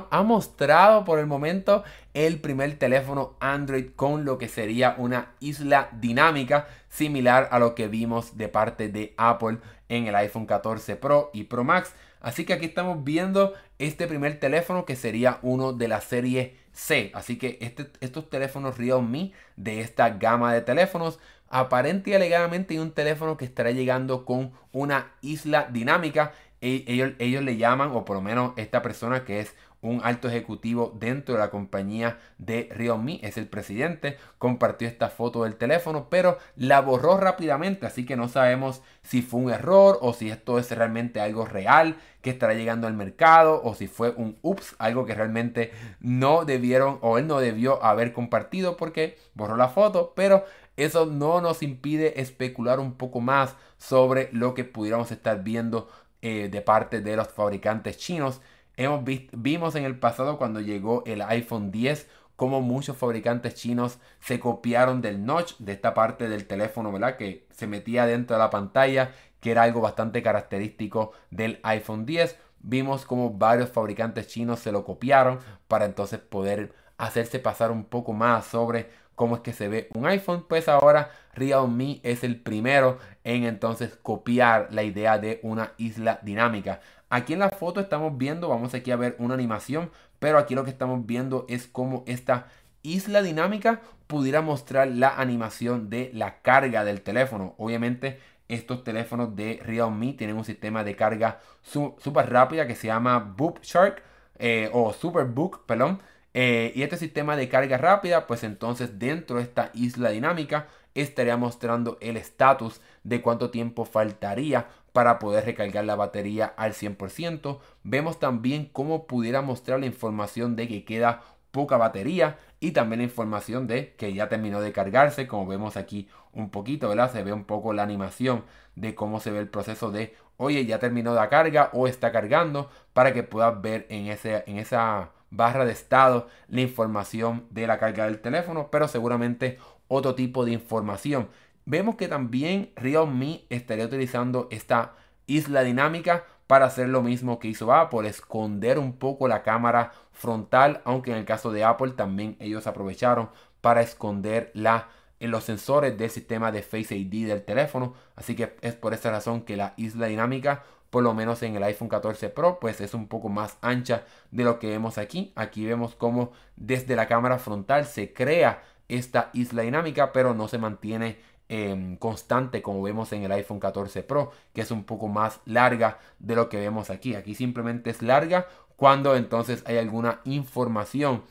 ha, mostrado por el momento el primer teléfono Android con lo que sería una isla dinámica similar a lo que vimos de parte de Apple en el iPhone 14 Pro y Pro Max. Así que aquí estamos viendo este primer teléfono que sería uno de la serie C. Así que este, estos teléfonos Realme de esta gama de teléfonos aparente y alegadamente hay un teléfono que estará llegando con una isla dinámica. E, ellos, ellos le llaman, o por lo menos esta persona que es un alto ejecutivo dentro de la compañía de Realme, es el presidente, compartió esta foto del teléfono, pero la borró rápidamente, así que no sabemos si fue un error o si esto es realmente algo real que estará llegando al mercado o si fue un ups, algo que realmente no debieron o él no debió haber compartido porque borró la foto, pero eso no nos impide especular un poco más sobre lo que pudiéramos estar viendo eh, de parte de los fabricantes chinos. Hemos vimos en el pasado cuando llegó el iPhone 10 como muchos fabricantes chinos se copiaron del notch de esta parte del teléfono, ¿verdad? Que se metía dentro de la pantalla, que era algo bastante característico del iPhone 10. Vimos como varios fabricantes chinos se lo copiaron para entonces poder hacerse pasar un poco más sobre cómo es que se ve un iPhone, pues ahora Realme es el primero en entonces copiar la idea de una isla dinámica. Aquí en la foto estamos viendo, vamos aquí a ver una animación, pero aquí lo que estamos viendo es cómo esta isla dinámica pudiera mostrar la animación de la carga del teléfono. Obviamente estos teléfonos de Realme tienen un sistema de carga súper rápida que se llama Boop Shark eh, o Superbook, perdón eh, y este sistema de carga rápida, pues entonces dentro de esta isla dinámica estaría mostrando el estatus de cuánto tiempo faltaría para poder recargar la batería al 100%. Vemos también cómo pudiera mostrar la información de que queda poca batería y también la información de que ya terminó de cargarse, como vemos aquí un poquito, ¿verdad? Se ve un poco la animación de cómo se ve el proceso de, oye, ya terminó la carga o está cargando, para que puedas ver en, ese, en esa barra de estado la información de la carga del teléfono, pero seguramente otro tipo de información. Vemos que también Realme estaría utilizando esta isla dinámica para hacer lo mismo que hizo Apple, esconder un poco la cámara frontal, aunque en el caso de Apple también ellos aprovecharon para esconder la los sensores del sistema de Face ID del teléfono. Así que es por esa razón que la isla dinámica, por lo menos en el iPhone 14 Pro, pues es un poco más ancha de lo que vemos aquí. Aquí vemos cómo desde la cámara frontal se crea esta isla dinámica, pero no se mantiene em, constante como vemos en el iPhone 14 Pro, que es un poco más larga de lo que vemos aquí. Aquí simplemente es larga cuando entonces hay alguna información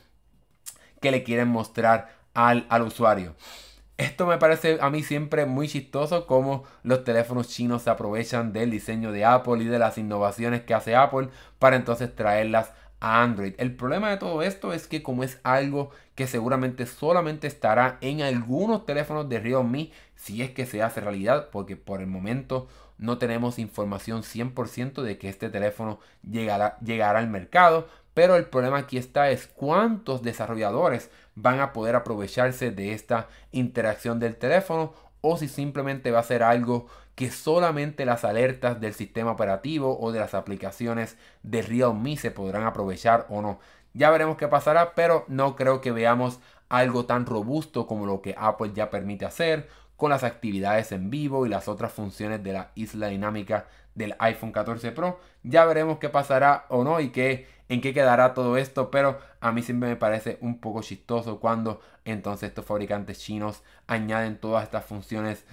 que le quieren mostrar al, al usuario. Esto me parece a mí siempre muy chistoso como los teléfonos chinos se aprovechan del diseño de Apple y de las innovaciones que hace Apple para entonces traerlas a Android. El problema de todo esto es que como es algo que seguramente solamente estará en algunos teléfonos de Realme si es que se hace realidad, porque por el momento no tenemos información 100% de que este teléfono llegará, llegará al mercado, pero el problema aquí está es cuántos desarrolladores van a poder aprovecharse de esta interacción del teléfono o si simplemente va a ser algo que solamente las alertas del sistema operativo o de las aplicaciones de Realme se podrán aprovechar o no. Ya veremos qué pasará, pero no creo que veamos algo tan robusto como lo que Apple ya permite hacer con las actividades en vivo y las otras funciones de la isla dinámica del iPhone 14 Pro. Ya veremos qué pasará o no y qué, en qué quedará todo esto, pero a mí siempre me parece un poco chistoso cuando entonces estos fabricantes chinos añaden todas estas funciones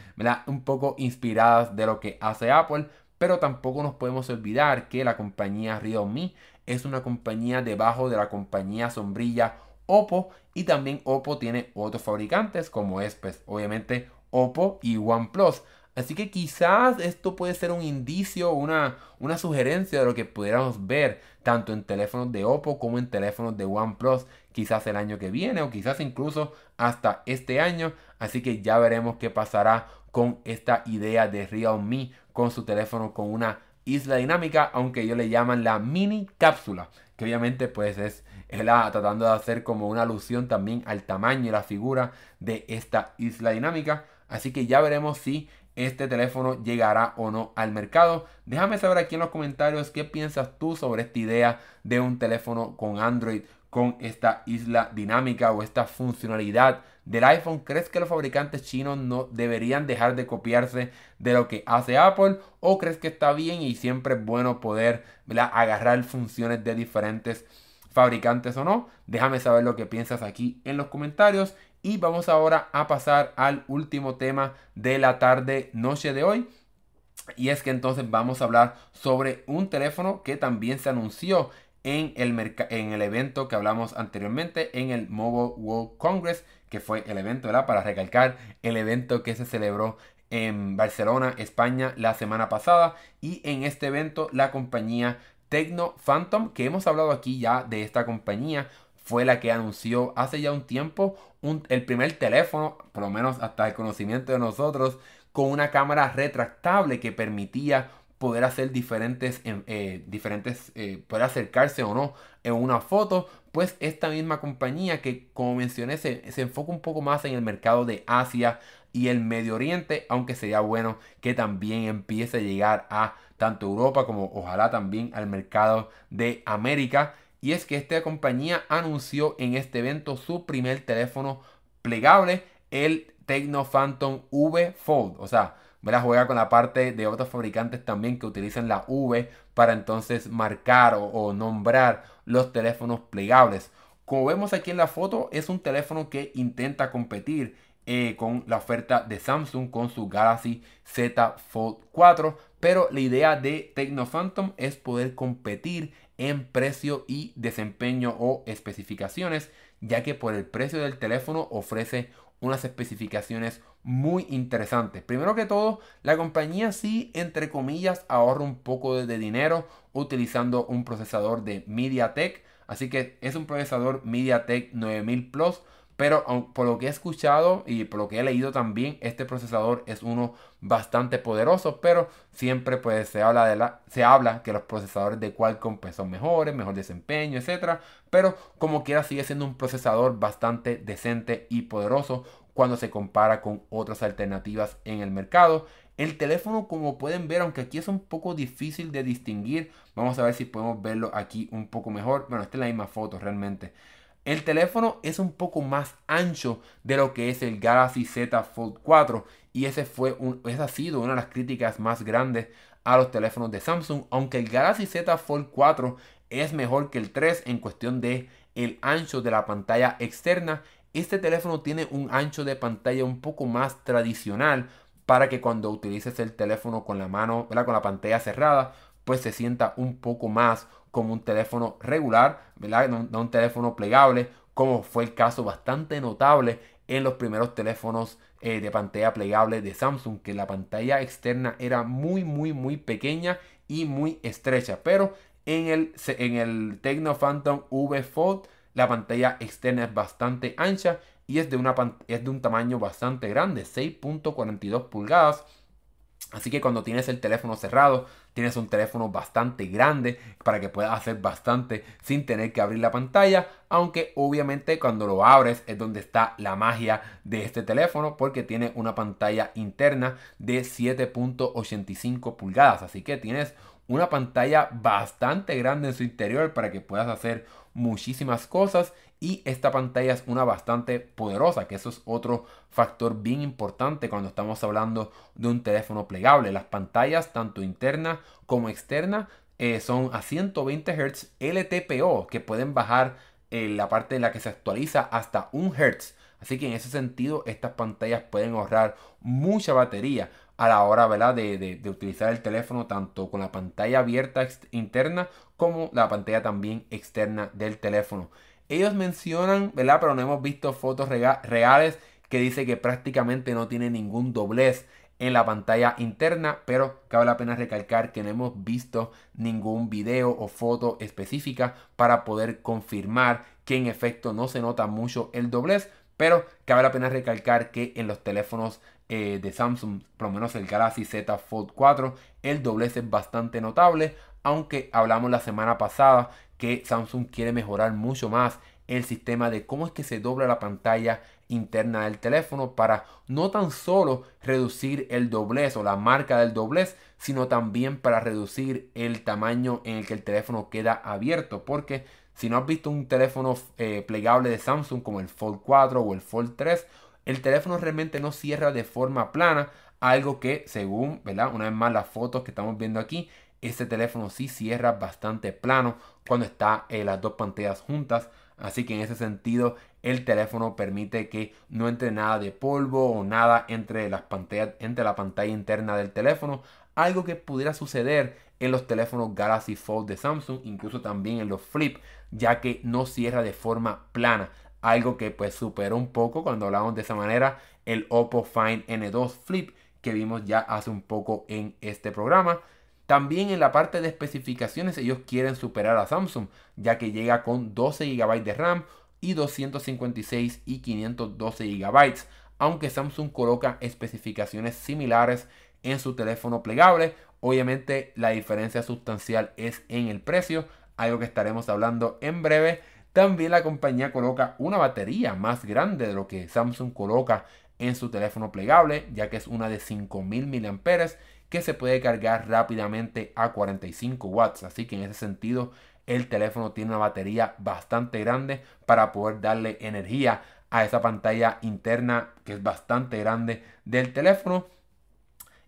un poco inspiradas de lo que hace Apple, pero tampoco nos podemos olvidar que la compañía Realme es una compañía debajo de la compañía sombrilla Oppo y también Oppo tiene otros fabricantes como es pues, obviamente Oppo y OnePlus. Así que quizás esto puede ser un indicio, una, una sugerencia de lo que pudiéramos ver tanto en teléfonos de Oppo como en teléfonos de OnePlus, quizás el año que viene o quizás incluso hasta este año. Así que ya veremos qué pasará con esta idea de Realme con su teléfono con una isla dinámica, aunque ellos le llaman la mini cápsula, que obviamente pues es tratando de hacer como una alusión también al tamaño y la figura de esta isla dinámica. Así que ya veremos si este teléfono llegará o no al mercado. Déjame saber aquí en los comentarios qué piensas tú sobre esta idea de un teléfono con Android con esta isla dinámica o esta funcionalidad del iPhone. ¿Crees que los fabricantes chinos no deberían dejar de copiarse de lo que hace Apple? ¿O crees que está bien y siempre es bueno poder agarrar funciones de diferentes fabricantes o no? Déjame saber lo que piensas aquí en los comentarios. Y vamos ahora a pasar al último tema de la tarde noche de hoy. Y es que entonces vamos a hablar sobre un teléfono que también se anunció en el, en el evento que hablamos anteriormente, en el Mobile World Congress, que fue el evento, ¿verdad? Para recalcar el evento que se celebró en Barcelona, España, la semana pasada. Y en este evento la compañía Tecno Phantom, que hemos hablado aquí ya de esta compañía, fue la que anunció hace ya un tiempo el primer teléfono, por lo menos hasta el conocimiento de nosotros, con una cámara retractable que permitía poder hacer diferentes, em, eh, diferentes eh, poder acercarse o no en una foto, pues esta misma compañía que como mencioné se, se, enfoca un poco más en el mercado de Asia y el Medio Oriente, aunque sería bueno que también empiece a llegar a tanto Europa como ojalá también al mercado de América. Y es que esta compañía anunció en este evento su primer teléfono plegable, el Tecno Phantom V Fold. O sea, ¿verdad? juega con la parte de otros fabricantes también que utilizan la V para entonces marcar o, nombrar los teléfonos plegables. Como vemos aquí en la foto, es un teléfono que intenta competir eh, con la oferta de Samsung con su Galaxy Z Fold 4. Pero la idea de Tecno Phantom es poder competir en precio y desempeño o especificaciones, ya que por el precio del teléfono ofrece unas especificaciones muy interesantes. Primero que todo, la compañía sí, entre comillas, ahorra un poco de dinero utilizando un procesador de MediaTek. Así que es un procesador MediaTek 9000 Plus pero por lo que he escuchado y por lo que he leído también, este procesador es uno bastante poderoso, pero siempre pues se habla, de la, se habla que los procesadores de Qualcomm pues, son mejores, mejor desempeño, etc. Pero como quiera sigue siendo un procesador bastante decente y poderoso cuando se compara con otras alternativas en el mercado. El teléfono, como pueden ver, aunque aquí es un poco difícil de distinguir, vamos a ver si podemos verlo aquí un poco mejor. Bueno, esta es la misma foto realmente. El teléfono es un poco más ancho de lo que es el Galaxy Z Fold 4 y ese fue esa ha sido una de las críticas más grandes a los teléfonos de Samsung, aunque el Galaxy Z Fold 4 es mejor que el 3 en cuestión de el ancho de la pantalla externa. Este teléfono tiene un ancho de pantalla un poco más tradicional para que cuando utilices el teléfono con la mano, con la pantalla cerrada, pues se sienta un poco más como un teléfono regular, ¿verdad? No, un teléfono plegable, como fue el caso bastante notable en los primeros teléfonos eh, de pantalla plegable de Samsung, que la pantalla externa era muy, muy, muy pequeña y muy estrecha. Pero en el, en el Tecno Phantom V Fold, la pantalla externa es bastante ancha y es de, una, es de un tamaño bastante grande, 6.42 pulgadas Así que cuando tienes el teléfono cerrado, tienes un teléfono bastante grande para que puedas hacer bastante sin tener que abrir la pantalla. Aunque obviamente cuando lo abres es donde está la magia de este teléfono porque tiene una pantalla interna de 7.85 pulgadas. Así que tienes una pantalla bastante grande en su interior para que puedas hacer muchísimas cosas y esta pantalla es una bastante poderosa, que eso es otro factor bien importante cuando estamos hablando de un teléfono plegable. Las pantallas, tanto interna como externa, eh, son a 120 Hz LTPO, que pueden bajar eh, la parte en la que se actualiza hasta 1 Hz. Así que en ese sentido, estas pantallas pueden ahorrar mucha batería a la hora ¿verdad? De, de, utilizar el teléfono tanto con la pantalla abierta interna como la pantalla también externa del teléfono. Ellos mencionan, ¿verdad? Pero no hemos visto fotos reales que dice que prácticamente no tiene ningún doblez en la pantalla interna, pero cabe la pena recalcar que no hemos visto ningún video o foto específica para poder confirmar que en efecto no se nota mucho el doblez, pero cabe la pena recalcar que en los teléfonos eh, de Samsung, por lo menos el Galaxy Z Fold 4, el doblez es bastante notable, aunque hablamos la semana pasada que Samsung quiere mejorar mucho más el sistema de cómo es que se dobla la pantalla interna del teléfono para no tan solo reducir el doblez o la marca del doblez, sino también para reducir el tamaño en el que el teléfono queda abierto. Porque si no has visto un teléfono eh, plegable de Samsung como el Fold 4 o el Fold 3, el teléfono realmente no cierra de forma plana, algo que según, ¿verdad? Una vez más las fotos que estamos viendo aquí, este teléfono sí cierra bastante plano cuando está en las dos pantallas juntas. Así que en ese sentido el teléfono permite que no entre nada de polvo o nada entre las pantallas, entre la pantalla interna del teléfono. Algo que pudiera suceder en los teléfonos Galaxy Fold de Samsung, incluso también en los Flip, ya que no cierra de forma plana. Algo que pues superó un poco cuando hablamos de esa manera el Oppo Find N2 Flip que vimos ya hace un poco en este programa. También en la parte de especificaciones ellos quieren superar a Samsung, ya que llega con 12 GB de RAM y 256 y 512 GB, aunque Samsung coloca especificaciones similares en su teléfono plegable. Obviamente la diferencia sustancial es en el precio, algo que estaremos hablando en breve. También la compañía coloca una batería más grande de lo que Samsung coloca en su teléfono plegable, ya que es una de 5000 mAh que se puede cargar rápidamente a 45 watts. Así que en ese sentido el teléfono tiene una batería bastante grande para poder darle energía a esa pantalla interna que es bastante grande del teléfono.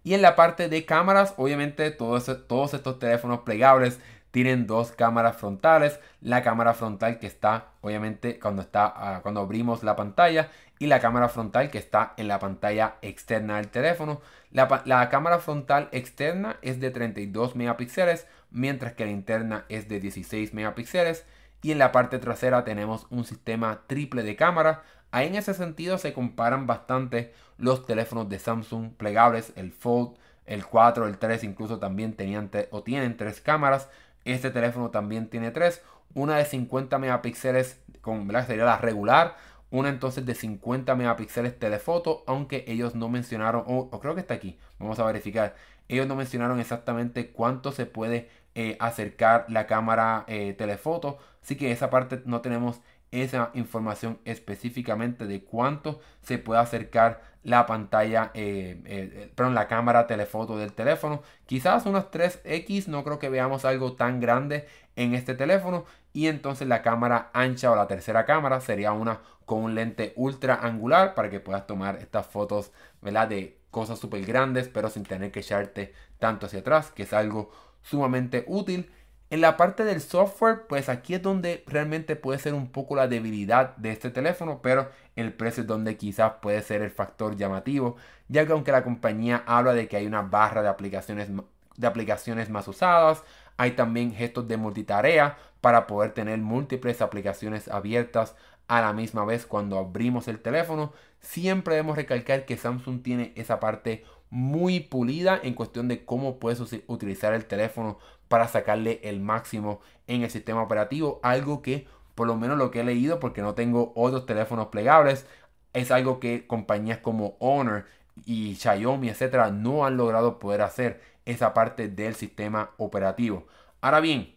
Y en la parte de cámaras, obviamente todos, todos estos teléfonos plegables tienen dos cámaras frontales. La cámara frontal que está, obviamente, cuando, está, ah, cuando abrimos la pantalla y la cámara frontal que está en la pantalla externa del teléfono. La, cámara frontal externa es de 32 megapíxeles, mientras que la interna es de 16 megapíxeles. Y en la parte trasera tenemos un sistema triple de cámara. Ahí en ese sentido se comparan bastante los teléfonos de Samsung plegables, el Fold, el 4, el 3 incluso también tenían o tienen tres cámaras. Este teléfono también tiene tres. Una de 50 megapíxeles con sería la regular una entonces de 50 megapíxeles telefoto, aunque ellos no mencionaron, o, creo que está aquí, vamos a verificar. Ellos no mencionaron exactamente cuánto se puede eh, acercar la cámara eh, telefoto, así que esa parte no tenemos esa información específicamente de cuánto se puede acercar la pantalla, eh, eh, perdón, la cámara telefoto del teléfono. Quizás unas 3X, no creo que veamos algo tan grande en este teléfono. Y entonces la cámara ancha o la tercera cámara sería una con un lente ultra angular para que puedas tomar estas fotos de cosas súper grandes, pero sin tener que echarte tanto hacia atrás, que es algo sumamente útil. En la parte del software, pues aquí es donde realmente puede ser un poco la debilidad de este teléfono, pero el precio es donde quizás puede ser el factor llamativo, ya que aunque la compañía habla de que hay una barra de aplicaciones, de aplicaciones más usadas, hay también gestos de multitarea para poder tener múltiples aplicaciones abiertas a la misma vez cuando abrimos el teléfono. Siempre debemos recalcar que Samsung tiene esa parte muy pulida en cuestión de cómo puedes utilizar el teléfono para sacarle el máximo en el sistema operativo. Algo que, por lo menos lo que he leído, porque no tengo otros teléfonos plegables, es algo que compañías como Honor y Xiaomi, etcétera, no han logrado poder hacer esa parte del sistema operativo. Ahora bien,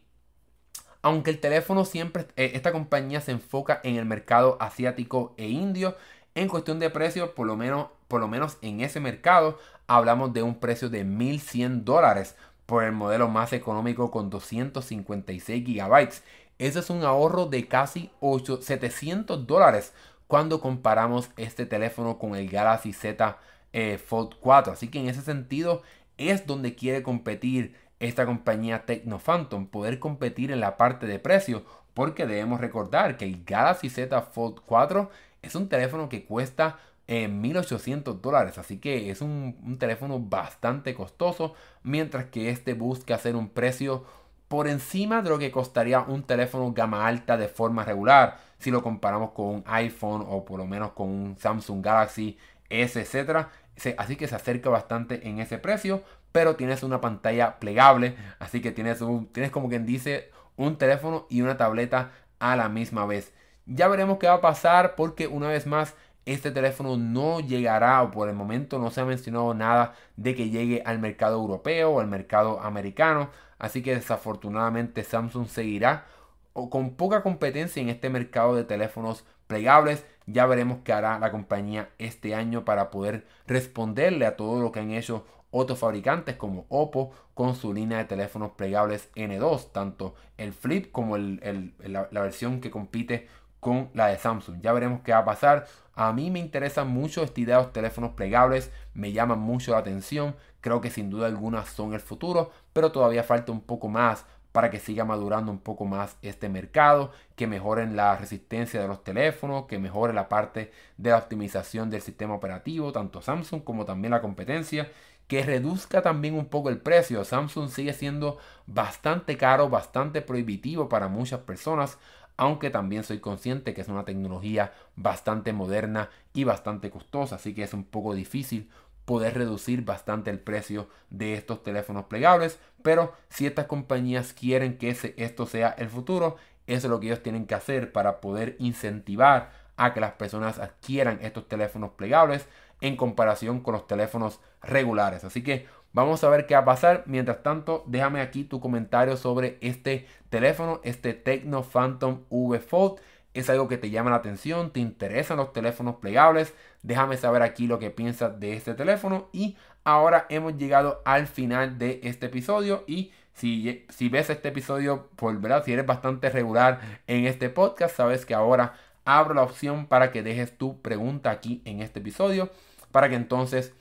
aunque el teléfono siempre, eh, esta compañía se enfoca en el mercado asiático e indio, en cuestión de precio, por lo menos, por lo menos en ese mercado, hablamos de un precio de 1100 dólares por el modelo más económico con 256 gigabytes. Eso es un ahorro de casi 8, 700 dólares cuando comparamos este teléfono con el Galaxy Z eh, Fold 4. Así que en ese sentido es donde quiere competir esta compañía Tecno Phantom, poder competir en la parte de precio, porque debemos recordar que el Galaxy Z Fold 4 es un teléfono que cuesta 1800 eh, dólares, así que es un, teléfono bastante costoso, mientras que este busca hacer un precio por encima de lo que costaría un teléfono gama alta de forma regular, si lo comparamos con un iPhone o por lo menos con un Samsung Galaxy S, etcétera. Así que se acerca bastante en ese precio, pero tienes una pantalla plegable, así que tienes, un, tienes como quien dice un teléfono y una tableta a la misma vez. Ya veremos qué va a pasar porque una vez más este teléfono no llegará o por el momento no se ha mencionado nada de que llegue al mercado europeo o al mercado americano. Así que desafortunadamente Samsung seguirá con poca competencia en este mercado de teléfonos plegables. Ya veremos qué hará la compañía este año para poder responderle a todo lo que han hecho otros fabricantes como Oppo con su línea de teléfonos plegables N2, tanto el Flip como la, versión que compite con la de Samsung. Ya veremos qué va a pasar. A mí me interesan mucho esta idea de los teléfonos plegables, me llaman mucho la atención. Creo que sin duda alguna son el futuro, pero todavía falta un poco más para que siga madurando un poco más este mercado, que mejoren la resistencia de los teléfonos, que mejore la parte de la optimización del sistema operativo, tanto Samsung como también la competencia, que reduzca también un poco el precio. Samsung sigue siendo bastante caro, bastante prohibitivo para muchas personas, aunque también soy consciente que es una tecnología bastante moderna y bastante costosa, así que es un poco difícil poder reducir bastante el precio de estos teléfonos plegables. Pero si estas compañías quieren que esto sea el futuro, eso es lo que ellos tienen que hacer para poder incentivar a que las personas adquieran estos teléfonos plegables en comparación con los teléfonos regulares. Así que vamos a ver qué va a pasar. Mientras tanto, déjame aquí tu comentario sobre este teléfono, este Tecno Phantom V Fold. Es algo que te llama la atención, te interesan los teléfonos plegables, déjame saber aquí lo que piensas de este teléfono. Y ahora hemos llegado al final de este episodio. Y si, ves este episodio, por verdad, si eres bastante regular en este podcast, sabes que ahora abro la opción para que dejes tu pregunta aquí en este episodio, para que entonces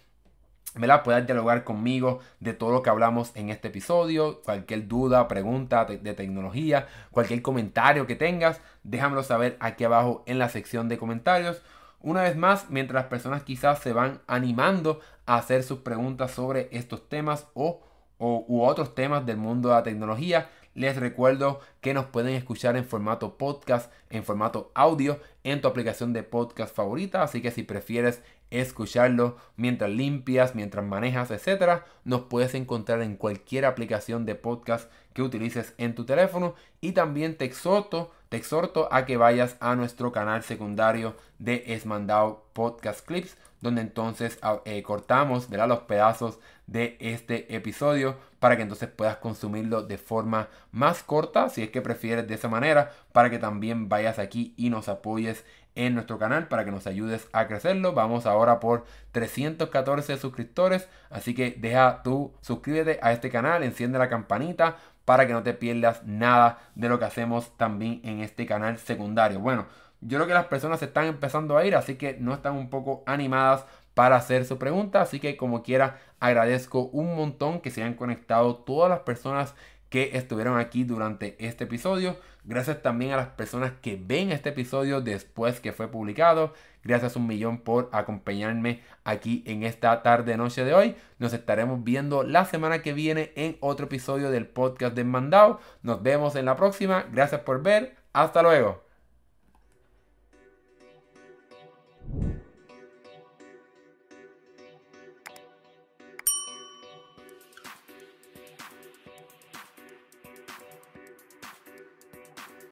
la Puedas dialogar conmigo de todo lo que hablamos en este episodio. Cualquier duda, pregunta de, tecnología, cualquier comentario que tengas, déjamelo saber aquí abajo en la sección de comentarios. Una vez más, mientras las personas quizás se van animando a hacer sus preguntas sobre estos temas o, o u otros temas del mundo de la tecnología, les recuerdo que nos pueden escuchar en formato podcast, en formato audio, en tu aplicación de podcast favorita. Así que si prefieres escucharlo mientras limpias, mientras manejas, etc. Nos puedes encontrar en cualquier aplicación de podcast que utilices en tu teléfono y también te exhorto te exhorto a que vayas a nuestro canal secundario de Esmandado Podcast Clips, donde entonces ah, eh, cortamos los pedazos de este episodio para que entonces puedas consumirlo de forma más corta, si es que prefieres de esa manera, para que también vayas aquí y nos apoyes en nuestro canal para que nos ayudes a crecerlo. Vamos ahora por 314 suscriptores, así que deja tu suscríbete a este canal, enciende la campanita para que no te pierdas nada de lo que hacemos también en este canal secundario. Bueno, yo creo que las personas se están empezando a ir, así que no están un poco animadas para hacer su pregunta. Así que como quiera, agradezco un montón que se hayan conectado todas las personas que estuvieron aquí durante este episodio. Gracias también a las personas que ven este episodio después que fue publicado. Gracias un millón por acompañarme aquí en esta tarde noche de hoy. Nos estaremos viendo la semana que viene en otro episodio del podcast de Nos vemos en la próxima. Gracias por ver. Hasta luego.